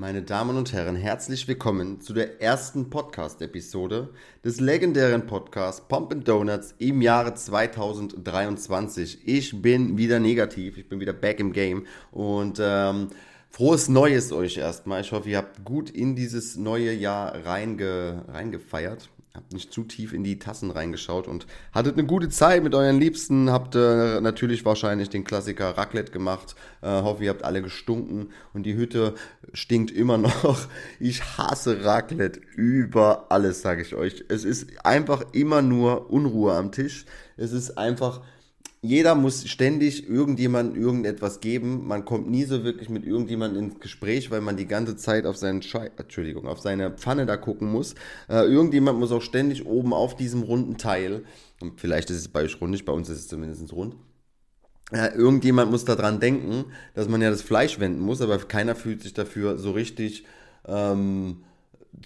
Meine Damen und Herren, herzlich willkommen zu der ersten Podcast-Episode des legendären Podcasts Pump and Donuts im Jahre 2023. Ich bin wieder negativ, ich bin wieder back im Game und ähm, frohes Neues euch erstmal. Ich hoffe, ihr habt gut in dieses neue Jahr reinge, reingefeiert habt nicht zu tief in die Tassen reingeschaut und hattet eine gute Zeit mit euren Liebsten. Habt äh, natürlich wahrscheinlich den Klassiker Raclette gemacht. Äh, hoffe, ihr habt alle gestunken und die Hütte stinkt immer noch. Ich hasse Raclette über alles, sage ich euch. Es ist einfach immer nur Unruhe am Tisch. Es ist einfach jeder muss ständig irgendjemandem irgendetwas geben. Man kommt nie so wirklich mit irgendjemandem ins Gespräch, weil man die ganze Zeit auf seinen Schei Entschuldigung, auf seine Pfanne da gucken muss. Äh, irgendjemand muss auch ständig oben auf diesem runden Teil, und vielleicht ist es bei euch rund nicht, bei uns ist es zumindest rund, äh, irgendjemand muss daran denken, dass man ja das Fleisch wenden muss, aber keiner fühlt sich dafür so richtig ähm,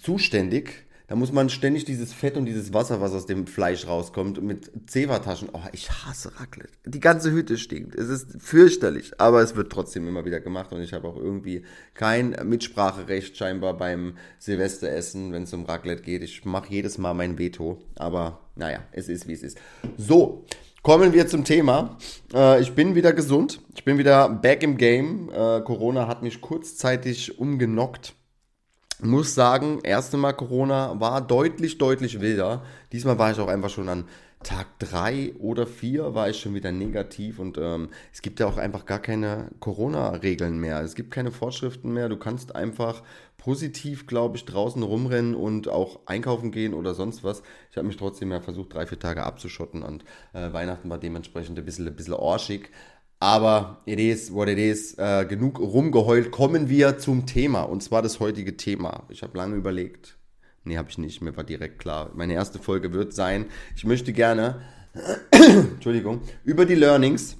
zuständig da muss man ständig dieses Fett und dieses Wasser, was aus dem Fleisch rauskommt, mit Zewa-Taschen. Oh, ich hasse Raclette. Die ganze Hütte stinkt. Es ist fürchterlich, aber es wird trotzdem immer wieder gemacht und ich habe auch irgendwie kein Mitspracherecht scheinbar beim Silvesteressen, wenn es um Raclette geht. Ich mache jedes Mal mein Veto, aber naja, es ist wie es ist. So, Kommen wir zum Thema. Äh, ich bin wieder gesund. Ich bin wieder back im Game. Äh, Corona hat mich kurzzeitig umgenockt muss sagen, erste Mal Corona war deutlich, deutlich wilder. Diesmal war ich auch einfach schon an Tag 3 oder 4 war ich schon wieder negativ und ähm, es gibt ja auch einfach gar keine Corona-Regeln mehr. Es gibt keine Vorschriften mehr. Du kannst einfach positiv, glaube ich, draußen rumrennen und auch einkaufen gehen oder sonst was. Ich habe mich trotzdem ja versucht, drei, vier Tage abzuschotten und äh, Weihnachten war dementsprechend ein bisschen, ein bisschen orschig. Aber it is what it is. Äh, genug rumgeheult. Kommen wir zum Thema. Und zwar das heutige Thema. Ich habe lange überlegt. Nee, habe ich nicht. Mir war direkt klar. Meine erste Folge wird sein. Ich möchte gerne, Entschuldigung, über die Learnings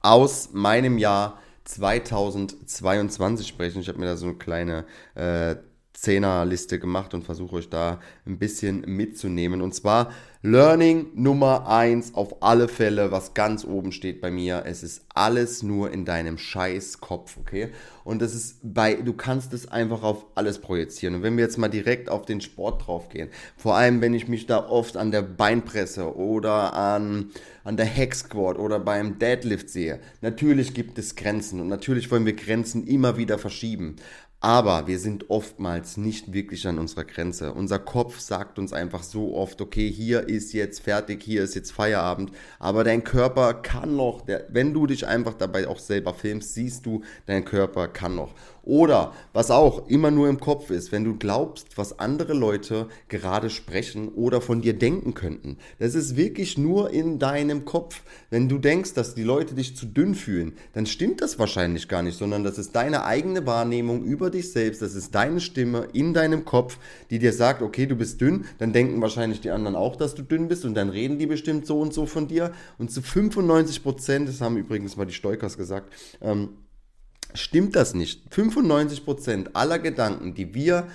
aus meinem Jahr 2022 sprechen. Ich habe mir da so eine kleine äh, Zehnerliste gemacht und versuche euch da ein bisschen mitzunehmen. Und zwar Learning Nummer 1 auf alle Fälle, was ganz oben steht bei mir. Es ist alles nur in deinem scheiß Kopf, okay? Und das ist bei, du kannst es einfach auf alles projizieren. Und wenn wir jetzt mal direkt auf den Sport drauf gehen, vor allem wenn ich mich da oft an der Beinpresse oder an, an der Hack Squat oder beim Deadlift sehe, natürlich gibt es Grenzen und natürlich wollen wir Grenzen immer wieder verschieben. Aber wir sind oftmals nicht wirklich an unserer Grenze. Unser Kopf sagt uns einfach so oft, okay, hier ist jetzt fertig, hier ist jetzt Feierabend. Aber dein Körper kann noch, wenn du dich einfach dabei auch selber filmst, siehst du, dein Körper kann noch. Oder was auch immer nur im Kopf ist, wenn du glaubst, was andere Leute gerade sprechen oder von dir denken könnten. Das ist wirklich nur in deinem Kopf. Wenn du denkst, dass die Leute dich zu dünn fühlen, dann stimmt das wahrscheinlich gar nicht, sondern das ist deine eigene Wahrnehmung über dich selbst, das ist deine Stimme in deinem Kopf, die dir sagt, okay, du bist dünn, dann denken wahrscheinlich die anderen auch, dass du dünn bist und dann reden die bestimmt so und so von dir. Und zu 95 Prozent, das haben übrigens mal die Stoikers gesagt, ähm, stimmt das nicht. 95% aller Gedanken, die wir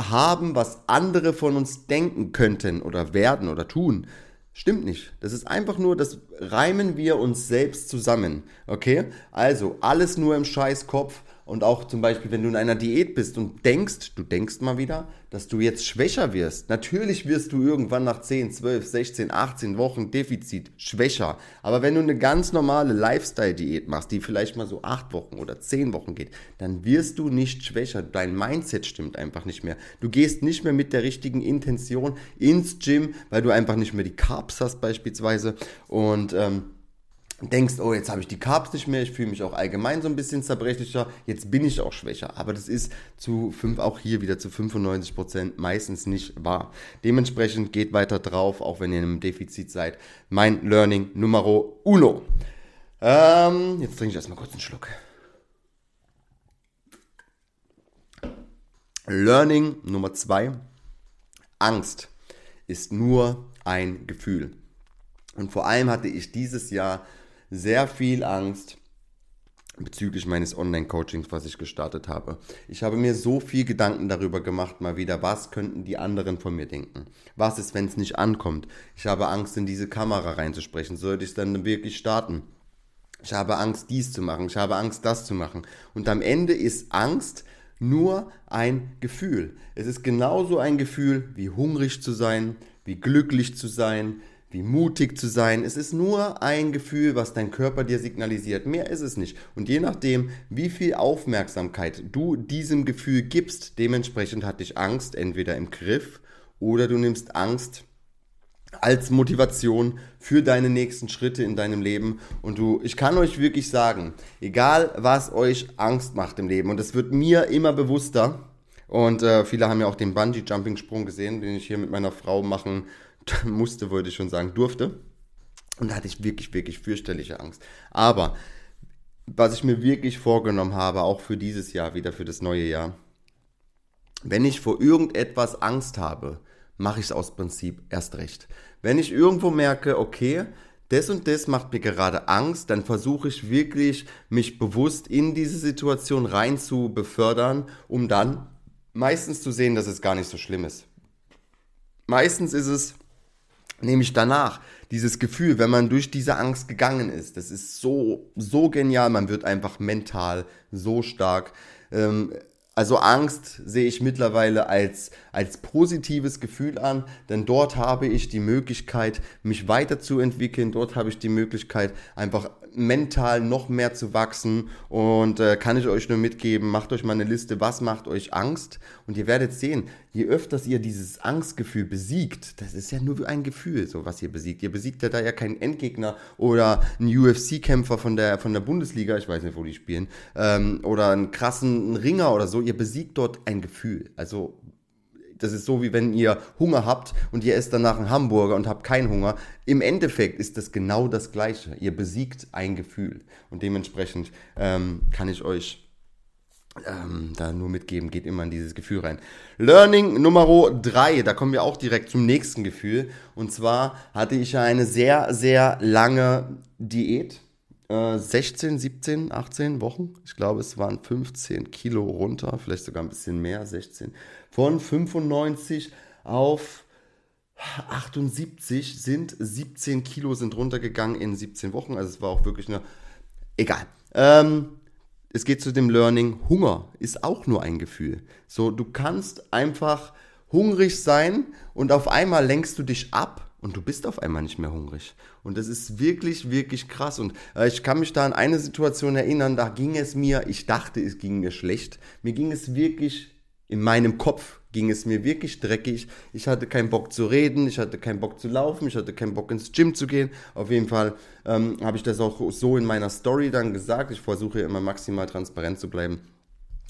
haben, was andere von uns denken könnten oder werden oder tun, stimmt nicht. Das ist einfach nur, das reimen wir uns selbst zusammen. Okay? Also alles nur im Scheißkopf und auch zum Beispiel, wenn du in einer Diät bist und denkst, du denkst mal wieder, dass du jetzt schwächer wirst. Natürlich wirst du irgendwann nach 10, 12, 16, 18 Wochen Defizit schwächer. Aber wenn du eine ganz normale Lifestyle-Diät machst, die vielleicht mal so 8 Wochen oder 10 Wochen geht, dann wirst du nicht schwächer. Dein Mindset stimmt einfach nicht mehr. Du gehst nicht mehr mit der richtigen Intention ins Gym, weil du einfach nicht mehr die Carbs hast beispielsweise. Und ähm, denkst, oh, jetzt habe ich die Carbs nicht mehr, ich fühle mich auch allgemein so ein bisschen zerbrechlicher, jetzt bin ich auch schwächer. Aber das ist zu fünf, auch hier wieder zu 95 Prozent meistens nicht wahr. Dementsprechend geht weiter drauf, auch wenn ihr in einem Defizit seid. Mein Learning Numero uno. Ähm, jetzt trinke ich erstmal kurz einen Schluck. Learning Nummer zwei. Angst ist nur ein Gefühl. Und vor allem hatte ich dieses Jahr sehr viel Angst bezüglich meines Online-Coachings, was ich gestartet habe. Ich habe mir so viel Gedanken darüber gemacht, mal wieder, was könnten die anderen von mir denken? Was ist, wenn es nicht ankommt? Ich habe Angst, in diese Kamera reinzusprechen. Sollte ich es dann wirklich starten? Ich habe Angst, dies zu machen. Ich habe Angst, das zu machen. Und am Ende ist Angst nur ein Gefühl. Es ist genauso ein Gefühl, wie hungrig zu sein, wie glücklich zu sein, wie mutig zu sein. Es ist nur ein Gefühl, was dein Körper dir signalisiert. Mehr ist es nicht. Und je nachdem, wie viel Aufmerksamkeit du diesem Gefühl gibst, dementsprechend hat dich Angst entweder im Griff oder du nimmst Angst als Motivation für deine nächsten Schritte in deinem Leben. Und du, ich kann euch wirklich sagen, egal was euch Angst macht im Leben, und es wird mir immer bewusster, und äh, viele haben ja auch den Bungee-Jumping-Sprung gesehen, den ich hier mit meiner Frau machen musste, wollte ich schon sagen, durfte. Und da hatte ich wirklich, wirklich fürchterliche Angst. Aber was ich mir wirklich vorgenommen habe, auch für dieses Jahr, wieder für das neue Jahr, wenn ich vor irgendetwas Angst habe, mache ich es aus Prinzip erst recht. Wenn ich irgendwo merke, okay, das und das macht mir gerade Angst, dann versuche ich wirklich, mich bewusst in diese Situation rein zu befördern, um dann meistens zu sehen, dass es gar nicht so schlimm ist. Meistens ist es nämlich danach dieses Gefühl, wenn man durch diese Angst gegangen ist, das ist so, so genial, man wird einfach mental so stark. Ähm, also Angst sehe ich mittlerweile als, als positives Gefühl an, denn dort habe ich die Möglichkeit, mich weiterzuentwickeln, dort habe ich die Möglichkeit, einfach mental noch mehr zu wachsen. Und äh, kann ich euch nur mitgeben, macht euch mal eine Liste, was macht euch Angst? Und ihr werdet sehen, je öfters ihr dieses Angstgefühl besiegt, das ist ja nur ein Gefühl, so was ihr besiegt. Ihr besiegt ja da ja keinen Endgegner oder einen UFC-Kämpfer von der, von der Bundesliga, ich weiß nicht, wo die spielen, ähm, oder einen krassen Ringer oder so, ihr besiegt dort ein Gefühl. Also das ist so, wie wenn ihr Hunger habt und ihr esst danach einen Hamburger und habt keinen Hunger. Im Endeffekt ist das genau das Gleiche. Ihr besiegt ein Gefühl. Und dementsprechend ähm, kann ich euch ähm, da nur mitgeben, geht immer in dieses Gefühl rein. Learning Nummer 3, da kommen wir auch direkt zum nächsten Gefühl. Und zwar hatte ich eine sehr, sehr lange Diät 16, 17, 18 Wochen. Ich glaube, es waren 15 Kilo runter, vielleicht sogar ein bisschen mehr, 16. Von 95 auf 78 sind 17 Kilo sind runtergegangen in 17 Wochen. Also es war auch wirklich eine. Egal. Ähm, es geht zu dem Learning. Hunger ist auch nur ein Gefühl. So, du kannst einfach hungrig sein und auf einmal lenkst du dich ab und du bist auf einmal nicht mehr hungrig. Und das ist wirklich, wirklich krass. Und äh, ich kann mich da an eine Situation erinnern, da ging es mir, ich dachte, es ging mir schlecht. Mir ging es wirklich, in meinem Kopf ging es mir wirklich dreckig. Ich hatte keinen Bock zu reden, ich hatte keinen Bock zu laufen, ich hatte keinen Bock ins Gym zu gehen. Auf jeden Fall ähm, habe ich das auch so in meiner Story dann gesagt. Ich versuche immer maximal transparent zu bleiben.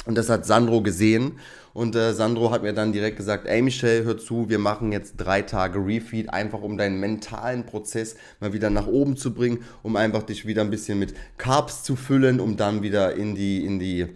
Und das hat Sandro gesehen. Und äh, Sandro hat mir dann direkt gesagt, ey Michelle, hör zu, wir machen jetzt drei Tage Refeed, einfach um deinen mentalen Prozess mal wieder nach oben zu bringen, um einfach dich wieder ein bisschen mit Carbs zu füllen, um dann wieder in die, in die,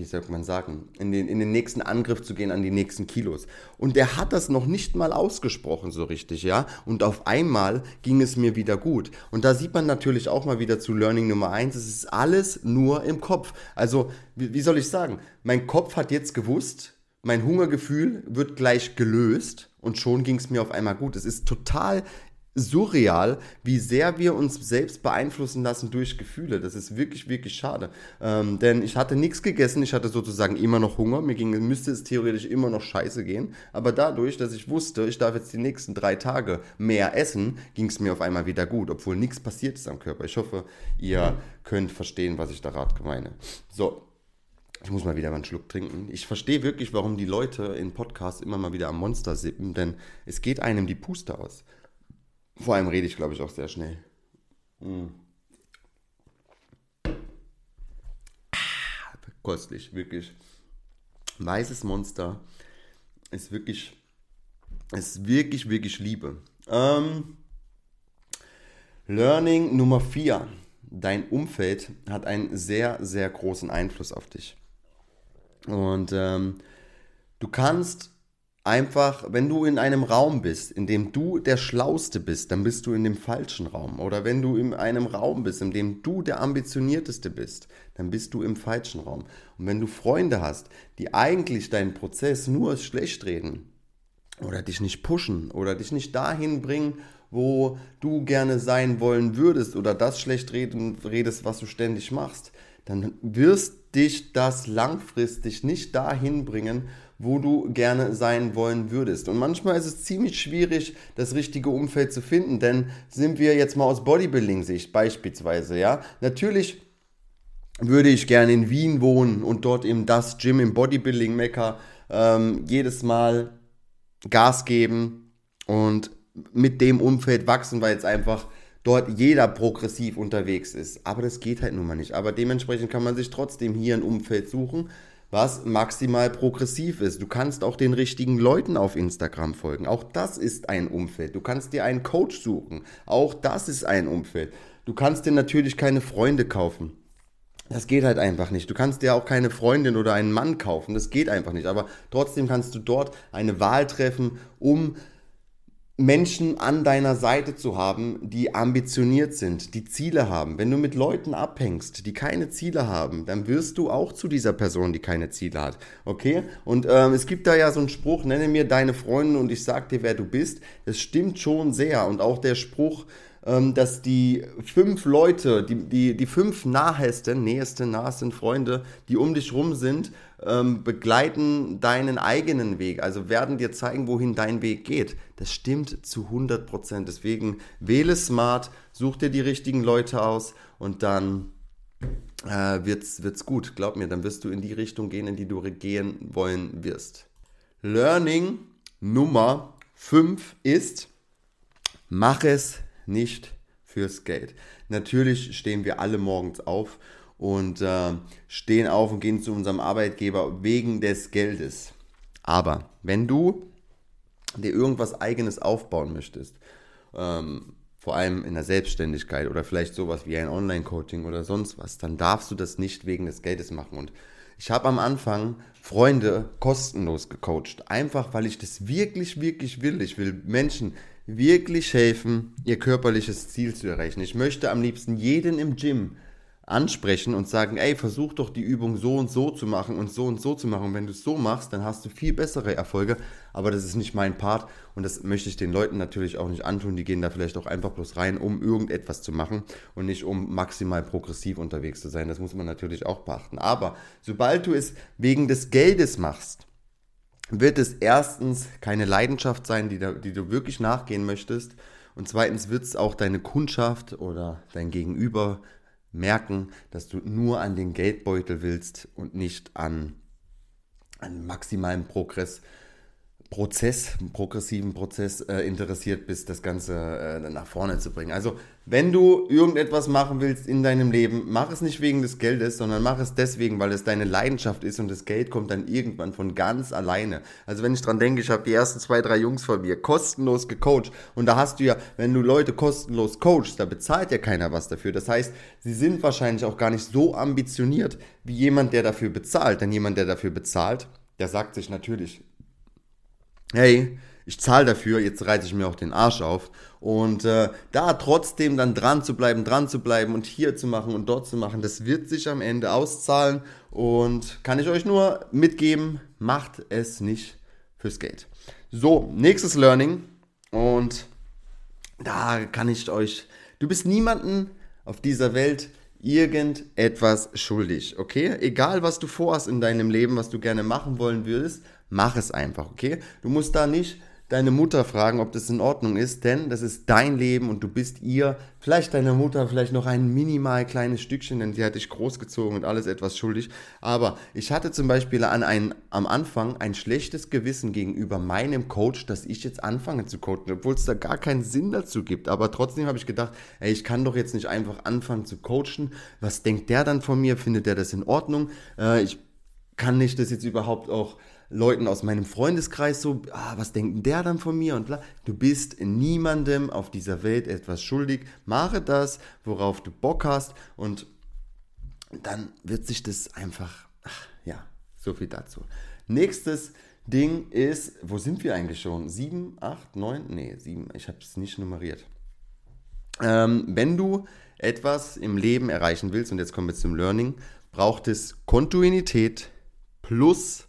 wie soll man sagen, in den, in den nächsten Angriff zu gehen an die nächsten Kilos. Und der hat das noch nicht mal ausgesprochen so richtig, ja. Und auf einmal ging es mir wieder gut. Und da sieht man natürlich auch mal wieder zu Learning Nummer eins. es ist alles nur im Kopf. Also, wie, wie soll ich sagen, mein Kopf hat jetzt gewusst, mein Hungergefühl wird gleich gelöst und schon ging es mir auf einmal gut. Es ist total surreal, wie sehr wir uns selbst beeinflussen lassen durch Gefühle. Das ist wirklich, wirklich schade. Ähm, denn ich hatte nichts gegessen, ich hatte sozusagen immer noch Hunger, mir ging, müsste es theoretisch immer noch scheiße gehen. Aber dadurch, dass ich wusste, ich darf jetzt die nächsten drei Tage mehr essen, ging es mir auf einmal wieder gut, obwohl nichts passiert ist am Körper. Ich hoffe, ihr könnt verstehen, was ich da gerade meine. So, ich muss mal wieder mal einen Schluck trinken. Ich verstehe wirklich, warum die Leute in Podcasts immer mal wieder am Monster sippen, denn es geht einem die Puste aus. Vor allem rede ich, glaube ich, auch sehr schnell. Mm. Ah, kostlich, wirklich. Weißes Monster ist wirklich, ist wirklich, wirklich Liebe. Ähm, Learning Nummer 4. Dein Umfeld hat einen sehr, sehr großen Einfluss auf dich. Und ähm, du kannst einfach, wenn du in einem Raum bist, in dem du der Schlauste bist, dann bist du in dem falschen Raum. Oder wenn du in einem Raum bist, in dem du der Ambitionierteste bist, dann bist du im falschen Raum. Und wenn du Freunde hast, die eigentlich deinen Prozess nur schlecht reden oder dich nicht pushen oder dich nicht dahin bringen, wo du gerne sein wollen würdest oder das schlecht reden, redest, was du ständig machst, dann wirst dich das langfristig nicht dahin bringen, wo du gerne sein wollen würdest. Und manchmal ist es ziemlich schwierig, das richtige Umfeld zu finden, denn sind wir jetzt mal aus Bodybuilding-Sicht beispielsweise, ja, natürlich würde ich gerne in Wien wohnen und dort eben das Gym im Bodybuilding-Mecker ähm, jedes Mal Gas geben und mit dem Umfeld wachsen, weil jetzt einfach dort jeder progressiv unterwegs ist. Aber das geht halt nun mal nicht. Aber dementsprechend kann man sich trotzdem hier ein Umfeld suchen, was maximal progressiv ist. Du kannst auch den richtigen Leuten auf Instagram folgen. Auch das ist ein Umfeld. Du kannst dir einen Coach suchen. Auch das ist ein Umfeld. Du kannst dir natürlich keine Freunde kaufen. Das geht halt einfach nicht. Du kannst dir auch keine Freundin oder einen Mann kaufen. Das geht einfach nicht. Aber trotzdem kannst du dort eine Wahl treffen, um Menschen an deiner Seite zu haben, die ambitioniert sind, die Ziele haben. Wenn du mit Leuten abhängst, die keine Ziele haben, dann wirst du auch zu dieser Person, die keine Ziele hat. Okay? Und ähm, es gibt da ja so einen Spruch, nenne mir deine Freunde und ich sag dir, wer du bist. Das stimmt schon sehr. Und auch der Spruch, ähm, dass die fünf Leute, die, die, die fünf nahesten, nähesten, nahesten Freunde, die um dich rum sind, ähm, begleiten deinen eigenen Weg, also werden dir zeigen, wohin dein Weg geht. Das stimmt zu 100 Prozent. Deswegen wähle smart, such dir die richtigen Leute aus und dann äh, wird's, wird's gut. Glaub mir, dann wirst du in die Richtung gehen, in die du gehen wollen wirst. Learning Nummer 5 ist, mach es nicht fürs Geld. Natürlich stehen wir alle morgens auf und äh, stehen auf und gehen zu unserem Arbeitgeber wegen des Geldes. Aber wenn du dir irgendwas eigenes aufbauen möchtest, ähm, vor allem in der Selbstständigkeit oder vielleicht sowas wie ein Online-Coaching oder sonst was, dann darfst du das nicht wegen des Geldes machen. Und ich habe am Anfang Freunde kostenlos gecoacht, einfach weil ich das wirklich, wirklich will. Ich will Menschen wirklich helfen, ihr körperliches Ziel zu erreichen. Ich möchte am liebsten jeden im Gym ansprechen und sagen, ey, versuch doch die Übung so und so zu machen und so und so zu machen. Wenn du es so machst, dann hast du viel bessere Erfolge. Aber das ist nicht mein Part und das möchte ich den Leuten natürlich auch nicht antun. Die gehen da vielleicht auch einfach bloß rein, um irgendetwas zu machen und nicht um maximal progressiv unterwegs zu sein. Das muss man natürlich auch beachten. Aber sobald du es wegen des Geldes machst, wird es erstens keine Leidenschaft sein, die, da, die du wirklich nachgehen möchtest. Und zweitens wird es auch deine Kundschaft oder dein Gegenüber merken, dass du nur an den Geldbeutel willst und nicht an, an maximalen Progress Prozess, progressiven Prozess äh, interessiert bist, das Ganze äh, nach vorne zu bringen. Also, wenn du irgendetwas machen willst in deinem Leben, mach es nicht wegen des Geldes, sondern mach es deswegen, weil es deine Leidenschaft ist und das Geld kommt dann irgendwann von ganz alleine. Also, wenn ich dran denke, ich habe die ersten zwei, drei Jungs von mir kostenlos gecoacht und da hast du ja, wenn du Leute kostenlos coachst, da bezahlt ja keiner was dafür. Das heißt, sie sind wahrscheinlich auch gar nicht so ambitioniert wie jemand, der dafür bezahlt. Denn jemand, der dafür bezahlt, der sagt sich natürlich, hey, ich zahle dafür, jetzt reiße ich mir auch den Arsch auf. Und äh, da trotzdem dann dran zu bleiben, dran zu bleiben und hier zu machen und dort zu machen, das wird sich am Ende auszahlen. Und kann ich euch nur mitgeben, macht es nicht fürs Geld. So, nächstes Learning. Und da kann ich euch, du bist niemanden auf dieser Welt irgendetwas schuldig, okay? Egal, was du vorhast in deinem Leben, was du gerne machen wollen würdest, mach es einfach, okay? Du musst da nicht deine Mutter fragen, ob das in Ordnung ist, denn das ist dein Leben und du bist ihr, vielleicht deiner Mutter, vielleicht noch ein minimal kleines Stückchen, denn sie hat dich großgezogen und alles etwas schuldig. Aber ich hatte zum Beispiel an ein, am Anfang ein schlechtes Gewissen gegenüber meinem Coach, dass ich jetzt anfange zu coachen, obwohl es da gar keinen Sinn dazu gibt. Aber trotzdem habe ich gedacht, ey, ich kann doch jetzt nicht einfach anfangen zu coachen. Was denkt der dann von mir? Findet der das in Ordnung? Äh, ich kann nicht das jetzt überhaupt auch Leuten aus meinem Freundeskreis so, ah, was denkt der dann von mir und bla. Du bist niemandem auf dieser Welt etwas schuldig. Mache das, worauf du Bock hast und dann wird sich das einfach, ach, ja, so viel dazu. Nächstes Ding ist, wo sind wir eigentlich schon? 7, 8, 9? Nee, 7, ich habe es nicht nummeriert. Ähm, wenn du etwas im Leben erreichen willst, und jetzt kommen wir zum Learning, braucht es Kontinuität plus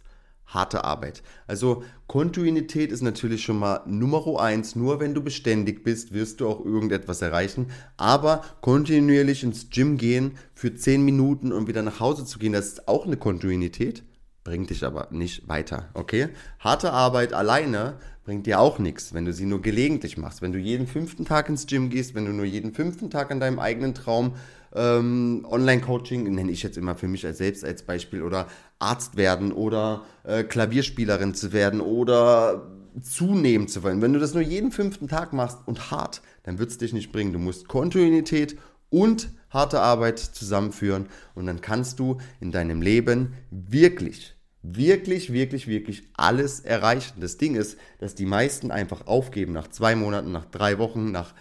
harte Arbeit. Also Kontinuität ist natürlich schon mal Nummer eins. Nur wenn du beständig bist, wirst du auch irgendetwas erreichen. Aber kontinuierlich ins Gym gehen für 10 Minuten und wieder nach Hause zu gehen, das ist auch eine Kontinuität, bringt dich aber nicht weiter. Okay? Harte Arbeit alleine bringt dir auch nichts, wenn du sie nur gelegentlich machst. Wenn du jeden fünften Tag ins Gym gehst, wenn du nur jeden fünften Tag an deinem eigenen Traum ähm, Online-Coaching, nenne ich jetzt immer für mich als selbst als Beispiel, oder Arzt werden oder äh, Klavierspielerin zu werden oder zunehmen zu wollen. Wenn du das nur jeden fünften Tag machst und hart, dann wird es dich nicht bringen. Du musst Kontinuität und harte Arbeit zusammenführen und dann kannst du in deinem Leben wirklich, wirklich, wirklich, wirklich alles erreichen. Das Ding ist, dass die meisten einfach aufgeben nach zwei Monaten, nach drei Wochen, nach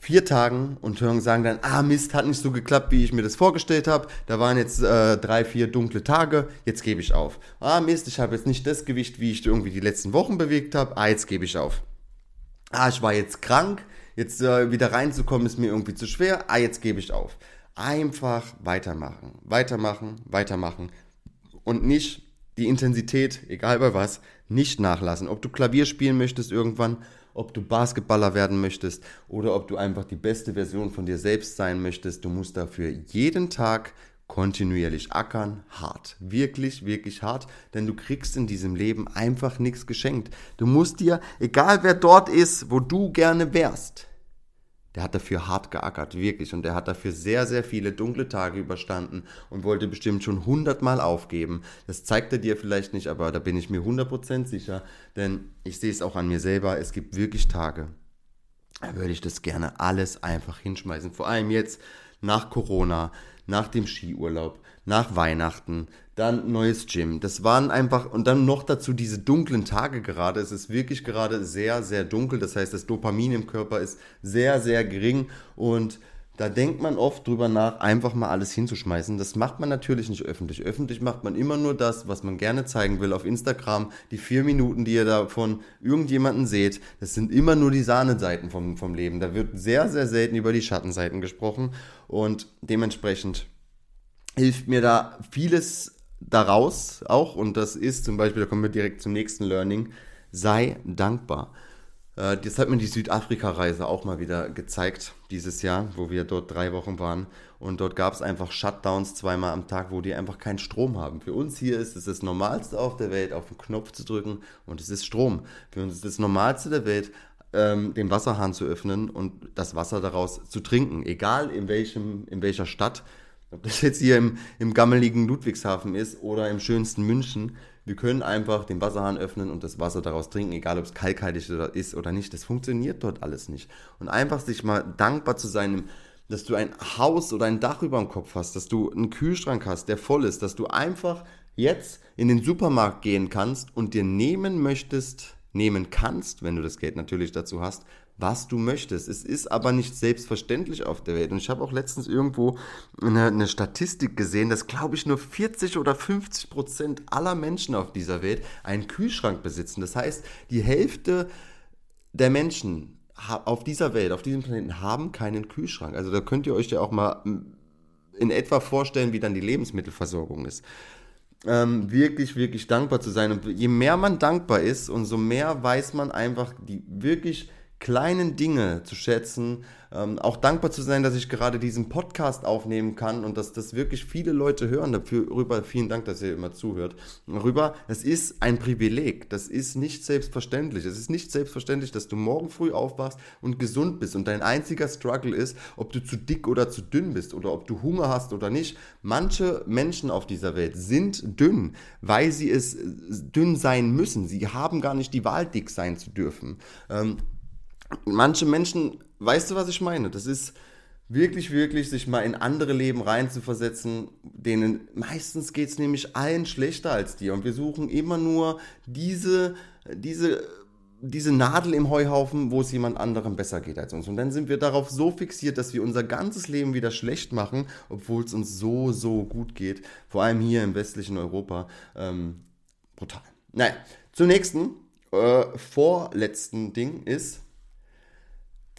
vier Tagen und hören sagen dann, ah Mist, hat nicht so geklappt, wie ich mir das vorgestellt habe. Da waren jetzt äh, drei, vier dunkle Tage, jetzt gebe ich auf. Ah Mist, ich habe jetzt nicht das Gewicht, wie ich irgendwie die letzten Wochen bewegt habe. Ah, jetzt gebe ich auf. Ah, ich war jetzt krank, jetzt äh, wieder reinzukommen ist mir irgendwie zu schwer. Ah, jetzt gebe ich auf. Einfach weitermachen, weitermachen, weitermachen und nicht die Intensität, egal bei was, nicht nachlassen. Ob du Klavier spielen möchtest irgendwann, ob du Basketballer werden möchtest oder ob du einfach die beste Version von dir selbst sein möchtest. Du musst dafür jeden Tag kontinuierlich ackern, hart. Wirklich, wirklich hart, denn du kriegst in diesem Leben einfach nichts geschenkt. Du musst dir, egal wer dort ist, wo du gerne wärst, der hat dafür hart geackert, wirklich. Und der hat dafür sehr, sehr viele dunkle Tage überstanden und wollte bestimmt schon hundertmal aufgeben. Das zeigt er dir vielleicht nicht, aber da bin ich mir 100% sicher. Denn ich sehe es auch an mir selber. Es gibt wirklich Tage, da würde ich das gerne alles einfach hinschmeißen. Vor allem jetzt nach Corona, nach dem Skiurlaub, nach Weihnachten, dann neues Gym. Das waren einfach, und dann noch dazu diese dunklen Tage gerade. Es ist wirklich gerade sehr, sehr dunkel. Das heißt, das Dopamin im Körper ist sehr, sehr gering und da denkt man oft drüber nach, einfach mal alles hinzuschmeißen. Das macht man natürlich nicht öffentlich. Öffentlich macht man immer nur das, was man gerne zeigen will auf Instagram. Die vier Minuten, die ihr da von irgendjemanden seht, das sind immer nur die Sahneseiten vom, vom Leben. Da wird sehr, sehr selten über die Schattenseiten gesprochen. Und dementsprechend hilft mir da vieles daraus auch. Und das ist zum Beispiel, da kommen wir direkt zum nächsten Learning, sei dankbar. Äh, das hat mir die Südafrika-Reise auch mal wieder gezeigt, dieses Jahr, wo wir dort drei Wochen waren. Und dort gab es einfach Shutdowns zweimal am Tag, wo die einfach keinen Strom haben. Für uns hier ist es das Normalste auf der Welt, auf den Knopf zu drücken und es ist Strom. Für uns ist das Normalste der Welt, ähm, den Wasserhahn zu öffnen und das Wasser daraus zu trinken. Egal in, welchem, in welcher Stadt, ob das jetzt hier im, im gammeligen Ludwigshafen ist oder im schönsten München. Wir können einfach den Wasserhahn öffnen und das Wasser daraus trinken, egal ob es kalkhaltig ist oder nicht. Das funktioniert dort alles nicht. Und einfach sich mal dankbar zu sein, dass du ein Haus oder ein Dach über dem Kopf hast, dass du einen Kühlschrank hast, der voll ist, dass du einfach jetzt in den Supermarkt gehen kannst und dir nehmen möchtest, nehmen kannst, wenn du das Geld natürlich dazu hast, was du möchtest. Es ist aber nicht selbstverständlich auf der Welt. Und ich habe auch letztens irgendwo eine, eine Statistik gesehen, dass, glaube ich, nur 40 oder 50 Prozent aller Menschen auf dieser Welt einen Kühlschrank besitzen. Das heißt, die Hälfte der Menschen auf dieser Welt, auf diesem Planeten, haben keinen Kühlschrank. Also da könnt ihr euch ja auch mal in etwa vorstellen, wie dann die Lebensmittelversorgung ist ähm, wirklich, wirklich dankbar zu sein. Und je mehr man dankbar ist, umso mehr weiß man einfach die wirklich kleinen Dinge zu schätzen, ähm, auch dankbar zu sein, dass ich gerade diesen Podcast aufnehmen kann und dass das wirklich viele Leute hören. Darüber vielen Dank, dass ihr immer zuhört. Darüber, es ist ein Privileg. Das ist nicht selbstverständlich. Es ist nicht selbstverständlich, dass du morgen früh aufwachst und gesund bist und dein einziger Struggle ist, ob du zu dick oder zu dünn bist oder ob du Hunger hast oder nicht. Manche Menschen auf dieser Welt sind dünn, weil sie es dünn sein müssen. Sie haben gar nicht die Wahl, dick sein zu dürfen. Ähm, manche Menschen, weißt du, was ich meine? Das ist wirklich, wirklich, sich mal in andere Leben reinzuversetzen, denen meistens geht es nämlich allen schlechter als dir. Und wir suchen immer nur diese, diese, diese Nadel im Heuhaufen, wo es jemand anderem besser geht als uns. Und dann sind wir darauf so fixiert, dass wir unser ganzes Leben wieder schlecht machen, obwohl es uns so, so gut geht. Vor allem hier im westlichen Europa. Ähm, brutal. Naja, zum nächsten, äh, vorletzten Ding ist,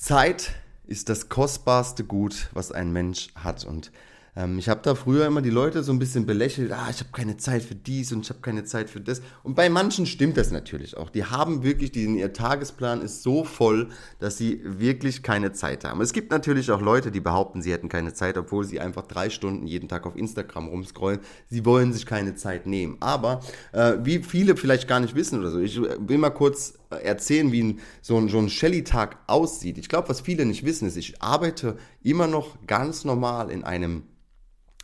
Zeit ist das kostbarste Gut, was ein Mensch hat. Und Ähm, ich habe da früher immer die Leute so ein bisschen belächelt, ah, ich habe keine Zeit für dies und ich habe keine Zeit für das. Und bei manchen stimmt das natürlich auch. Die haben wirklich, die, ihr Tagesplan ist so voll, dass sie wirklich keine Zeit haben. Es gibt natürlich auch Leute, die behaupten, sie hätten keine Zeit, obwohl sie einfach drei Stunden jeden Tag auf Instagram rumscrollen. Sie wollen sich keine Zeit nehmen. Aber äh, wie viele vielleicht gar nicht wissen oder so, ich will mal kurz erzählen, wie ein, so ein, so ein Shelly-Tag aussieht. Ich glaube, was viele nicht wissen, ist, ich arbeite immer noch ganz normal in einem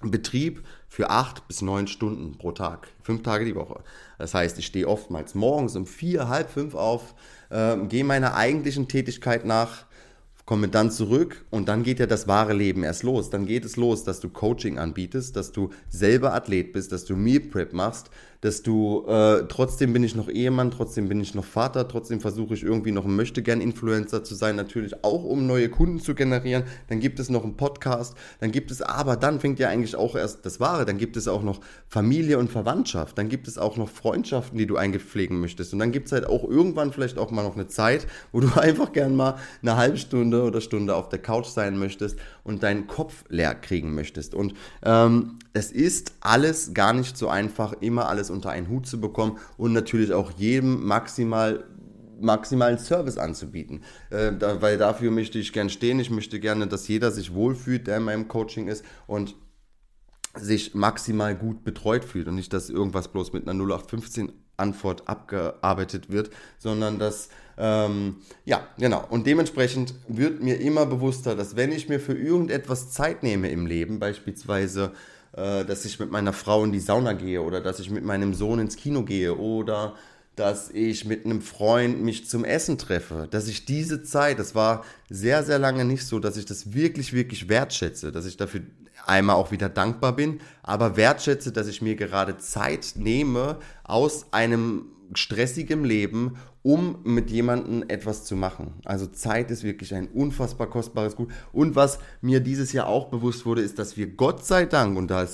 Betrieb für acht bis neun Stunden pro Tag, fünf Tage die Woche. Das heißt, ich stehe oftmals morgens um vier, halb fünf auf, äh, gehe meiner eigentlichen Tätigkeit nach, komme dann zurück und dann geht ja das wahre Leben erst los. Dann geht es los, dass du Coaching anbietest, dass du selber Athlet bist, dass du Meal Prep machst, dass du, äh, trotzdem bin ich noch Ehemann, trotzdem bin ich noch Vater, trotzdem versuche ich irgendwie noch ein Möchtegern-Influencer zu sein, natürlich auch um neue Kunden zu generieren. Dann gibt es noch einen Podcast, dann gibt es, aber dann fängt ja eigentlich auch erst das Wahre, dann gibt es auch noch Familie und Verwandtschaft, dann gibt es auch noch Freundschaften, die du eingepflegen möchtest. Und dann gibt es halt auch irgendwann vielleicht auch mal noch eine Zeit, wo du einfach gern mal eine halbe Stunde oder Stunde auf der Couch sein möchtest und deinen Kopf leer kriegen möchtest. Und ähm, es ist alles gar nicht so einfach, immer alles unter einen Hut zu bekommen und natürlich auch jedem maximal maximalen Service anzubieten. Äh, da, weil dafür möchte ich gern stehen. Ich möchte gerne, dass jeder sich wohlfühlt, der in meinem Coaching ist und sich maximal gut betreut fühlt und nicht, dass irgendwas bloß mit einer 0815 Antwort abgearbeitet wird, sondern dass, ähm, ja, genau. Und dementsprechend wird mir immer bewusster, dass wenn ich mir für irgendetwas Zeit nehme im Leben, beispielsweise äh, dass ich mit meiner Frau in die Sauna gehe oder dass ich mit meinem Sohn ins Kino gehe oder dass ich mit einem Freund mich zum Essen treffe, dass ich diese Zeit, das war sehr, sehr lange nicht so, dass ich das wirklich, wirklich wertschätze, dass ich dafür einmal auch wieder dankbar bin, aber wertschätze, dass ich mir gerade Zeit nehme aus einem stressigen Leben, um mit jemandem etwas zu machen. Also Zeit ist wirklich ein unfassbar kostbares Gut. Und was mir dieses Jahr auch bewusst wurde, ist, dass wir Gott sei Dank, und da äh,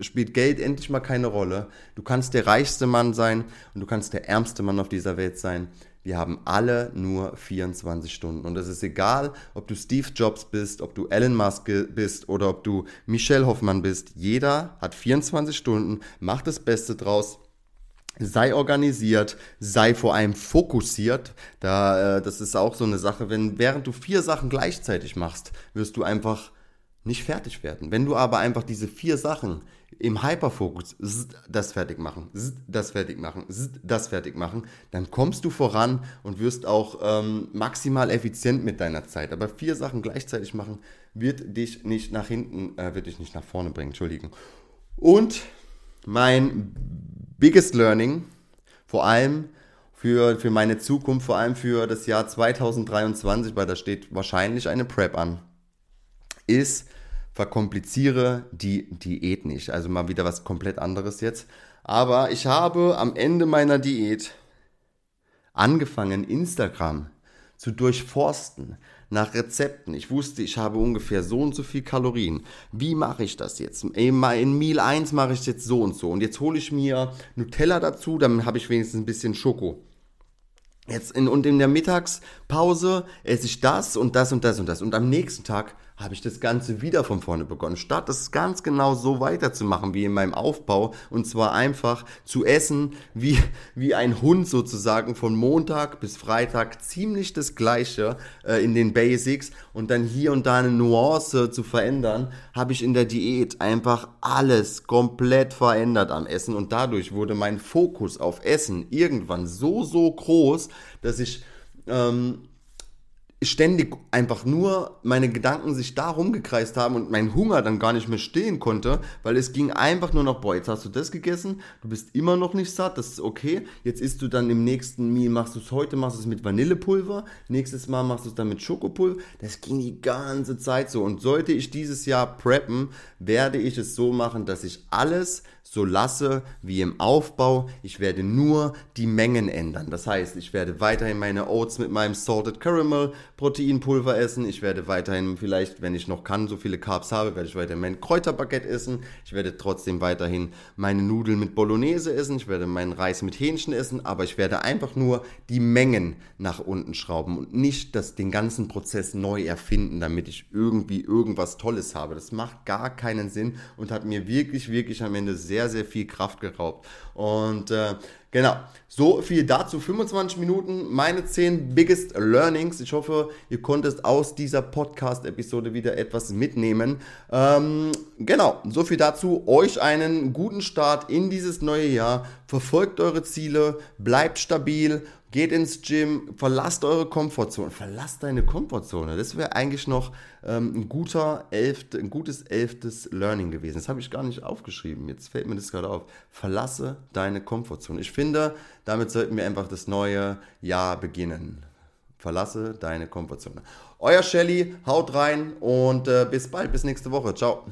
spielt Geld endlich mal keine Rolle, du kannst der reichste Mann sein und du kannst der ärmste Mann auf dieser Welt sein. Wir haben alle nur 24 Stunden. Und es ist egal, ob du Steve Jobs bist, ob du Elon Musk bist oder ob du Michelle Hoffmann bist. Jeder hat 24 Stunden, macht das Beste draus sei organisiert, sei vor allem fokussiert. Da, äh, das ist auch so eine Sache, wenn während du vier Sachen gleichzeitig machst, wirst du einfach nicht fertig werden. Wenn du aber einfach diese vier Sachen im Hyperfokus das fertig machen, das fertig machen, das fertig machen, dann kommst du voran und wirst auch ähm, maximal effizient mit deiner Zeit. Aber vier Sachen gleichzeitig machen wird dich nicht nach hinten, äh, wird dich nicht nach vorne bringen. Entschuldigung. Und mein biggest learning, vor allem für, für meine Zukunft, vor allem für das Jahr 2023, weil da steht wahrscheinlich eine Prep an, ist, verkompliziere die Diät nicht. Also mal wieder was komplett anderes jetzt. Aber ich habe am Ende meiner Diät angefangen, Instagram zu durchforsten nach Rezepten. Ich wusste, ich habe ungefähr so und so viel Kalorien. Wie mache ich das jetzt? In Meal 1 mache ich jetzt so und so. Und jetzt hole ich mir Nutella dazu, dann habe ich wenigstens ein bisschen Schoko. Jetzt in, und in der Mittagspause esse ich das und das und das und das. Und am nächsten Tag habe ich das Ganze wieder von vorne begonnen. Statt das ganz genau so weiterzumachen wie in meinem Aufbau und zwar einfach zu essen wie, wie ein Hund sozusagen von Montag bis Freitag ziemlich das gleiche äh, in den Basics und dann hier und da eine Nuance zu verändern, habe ich in der Diät einfach alles komplett verändert am Essen und dadurch wurde mein Fokus auf Essen irgendwann so, so groß, dass ich ähm, ständig einfach nur meine Gedanken sich da rumgekreist haben und mein Hunger dann gar nicht mehr stehen konnte, weil es ging einfach nur noch, boah, jetzt hast du das gegessen, du bist immer noch nicht satt, das ist okay, jetzt isst du dann im nächsten Meal, machst du es heute, machst du es mit Vanillepulver, nächstes Mal machst du es dann mit Schokopulver, das ging die ganze Zeit so. Und sollte ich dieses Jahr preppen, werde ich es so machen, dass ich alles so lasse wie im Aufbau. Ich werde nur die Mengen ändern. Das heißt, ich werde weiterhin meine Oats mit meinem Salted Caramel Proteinpulver essen. Ich werde weiterhin vielleicht, wenn ich noch kann, so viele Carbs habe, werde ich weiterhin mein Kräuterbaguette essen. Ich werde trotzdem weiterhin meine Nudeln mit Bolognese essen. Ich werde meinen Reis mit Hähnchen essen. Aber ich werde einfach nur die Mengen nach unten schrauben und nicht das, den ganzen Prozess neu erfinden, damit ich irgendwie irgendwas Tolles habe. Das macht gar keinen Sinn und hat mir wirklich, wirklich am Ende sehr sehr, sehr viel Kraft geraubt. Und äh, genau, so viel dazu. 25 Minuten, meine 10 Biggest Learnings. Ich hoffe, ihr konntet aus dieser Podcast-Episode wieder etwas mitnehmen. Ähm, genau, so viel dazu. Euch einen guten Start in dieses neue Jahr. Verfolgt eure Ziele, bleibt stabil Geht ins Gym, verlasst eure Komfortzone. Verlasst deine Komfortzone. Das wäre eigentlich noch ähm, ein, guter elfte, ein gutes elftes Learning gewesen. Das habe ich gar nicht aufgeschrieben. Jetzt fällt mir das gerade auf. Verlasse deine Komfortzone. Ich finde, damit sollten wir einfach das neue Jahr beginnen. Verlasse deine Komfortzone. Euer Shelly, haut rein und äh, bis bald, bis nächste Woche. Ciao.